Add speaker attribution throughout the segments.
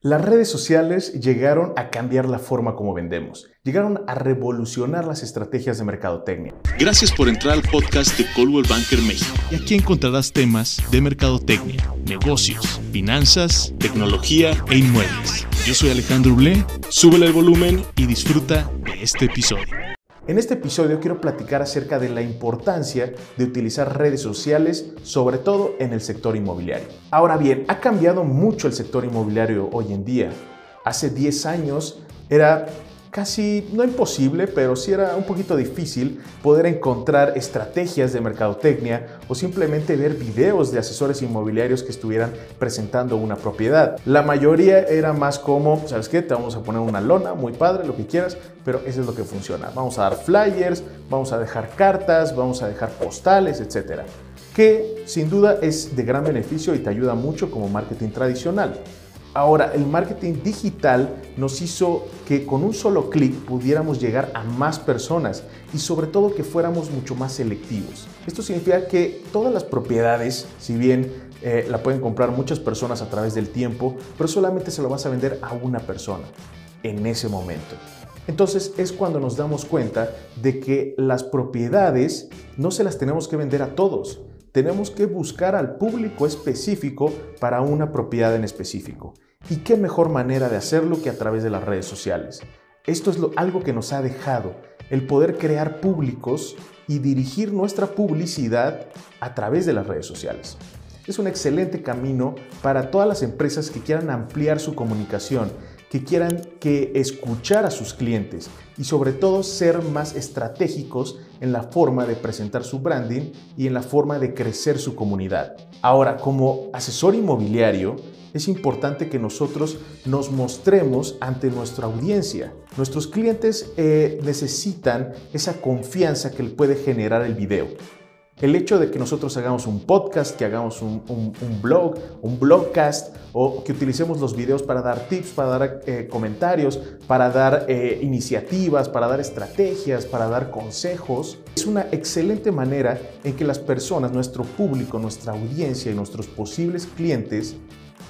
Speaker 1: Las redes sociales llegaron a cambiar la forma como vendemos, llegaron a revolucionar las estrategias de mercadotecnia.
Speaker 2: Gracias por entrar al podcast de Coldwell Banker México. Y aquí encontrarás temas de mercadotecnia, negocios, finanzas, tecnología e inmuebles. Yo soy Alejandro Blé, súbele el volumen y disfruta de este episodio.
Speaker 1: En este episodio quiero platicar acerca de la importancia de utilizar redes sociales, sobre todo en el sector inmobiliario. Ahora bien, ha cambiado mucho el sector inmobiliario hoy en día. Hace 10 años era casi, no imposible, pero sí era un poquito difícil poder encontrar estrategias de mercadotecnia o simplemente ver videos de asesores inmobiliarios que estuvieran presentando una propiedad. La mayoría era más como, ¿sabes qué? Te vamos a poner una lona, muy padre, lo que quieras, pero eso es lo que funciona. Vamos a dar flyers, vamos a dejar cartas, vamos a dejar postales, etcétera que sin duda es de gran beneficio y te ayuda mucho como marketing tradicional. Ahora, el marketing digital nos hizo que con un solo clic pudiéramos llegar a más personas y sobre todo que fuéramos mucho más selectivos. Esto significa que todas las propiedades, si bien eh, la pueden comprar muchas personas a través del tiempo, pero solamente se lo vas a vender a una persona en ese momento. Entonces es cuando nos damos cuenta de que las propiedades no se las tenemos que vender a todos tenemos que buscar al público específico para una propiedad en específico. ¿Y qué mejor manera de hacerlo que a través de las redes sociales? Esto es algo que nos ha dejado, el poder crear públicos y dirigir nuestra publicidad a través de las redes sociales. Es un excelente camino para todas las empresas que quieran ampliar su comunicación que quieran que escuchar a sus clientes y sobre todo ser más estratégicos en la forma de presentar su branding y en la forma de crecer su comunidad. Ahora, como asesor inmobiliario, es importante que nosotros nos mostremos ante nuestra audiencia. Nuestros clientes eh, necesitan esa confianza que puede generar el video. El hecho de que nosotros hagamos un podcast, que hagamos un, blog, un blogcast o que utilicemos los videos para dar tips, para dar eh, comentarios, para dar eh, iniciativas, para dar estrategias, para dar consejos, es una excelente manera en que las personas, nuestro público, nuestra audiencia y nuestros posibles clientes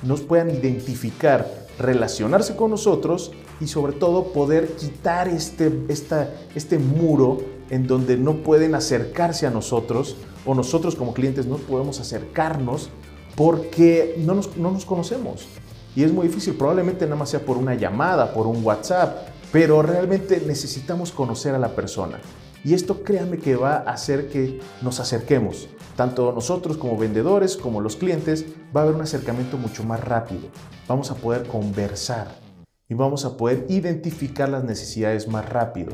Speaker 1: nos puedan identificar, relacionarse con nosotros y sobre todo poder quitar este, este muro en donde no pueden acercarse a nosotros o nosotros como clientes no podemos acercarnos porque no nos, no nos conocemos. Y es muy difícil, probablemente nada más sea por una llamada, por un WhatsApp, pero realmente necesitamos conocer a la persona. Y esto créanme que va a hacer que nos acerquemos. Tanto nosotros como vendedores, como los clientes, va a haber un acercamiento mucho más rápido. Vamos a poder conversar y vamos a poder identificar las necesidades más rápido.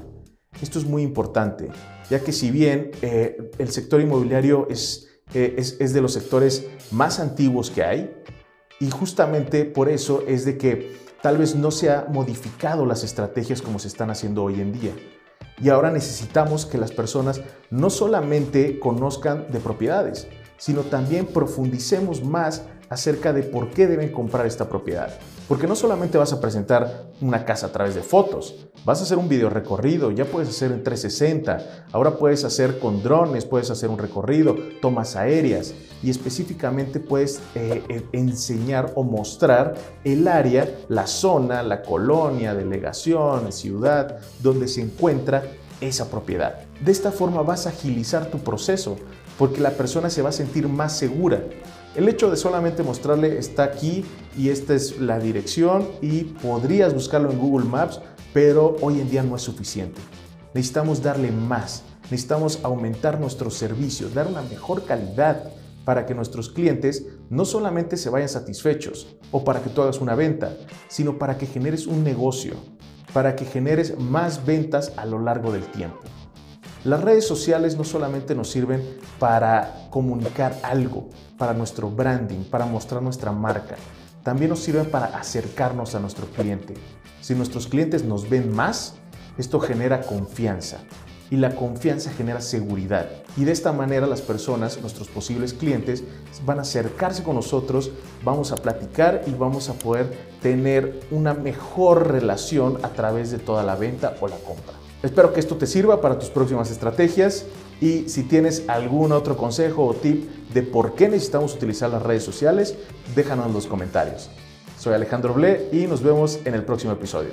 Speaker 1: Esto es muy importante, ya que si bien eh, el sector inmobiliario eh, es, es de los sectores más antiguos que hay, y justamente por eso es de que tal vez no se han modificado las estrategias como se están haciendo hoy en día. Y ahora necesitamos que las personas no solamente conozcan de propiedades, sino también profundicemos más acerca de por qué deben comprar esta propiedad. Porque no solamente vas a presentar una casa a través de fotos, vas a hacer un video recorrido, ya puedes hacer en 360, ahora puedes hacer con drones, puedes hacer un recorrido, tomas aéreas y específicamente puedes eh, eh, enseñar o mostrar el área, la zona, la colonia, delegación, ciudad, donde se encuentra esa propiedad. De esta forma vas a agilizar tu proceso porque la persona se va a sentir más segura el hecho de solamente mostrarle está aquí y esta es la dirección y podrías buscarlo en Google Maps, pero hoy en día no es suficiente. Necesitamos darle más, necesitamos aumentar nuestros servicios, dar una mejor calidad para que nuestros clientes no solamente se vayan satisfechos o para que tú hagas una venta, sino para que generes un negocio, para que generes más ventas a lo largo del tiempo. Las redes sociales no solamente nos sirven para comunicar algo, para nuestro branding, para mostrar nuestra marca, también nos sirven para acercarnos a nuestro cliente. Si nuestros clientes nos ven más, esto genera confianza y la confianza genera seguridad. Y de esta manera las personas, nuestros posibles clientes, van a acercarse con nosotros, vamos a platicar y vamos a poder tener una mejor relación a través de toda la venta o la compra. Espero que esto te sirva para tus próximas estrategias y si tienes algún otro consejo o tip de por qué necesitamos utilizar las redes sociales, déjanos en los comentarios. Soy Alejandro Ble y nos vemos en el próximo episodio.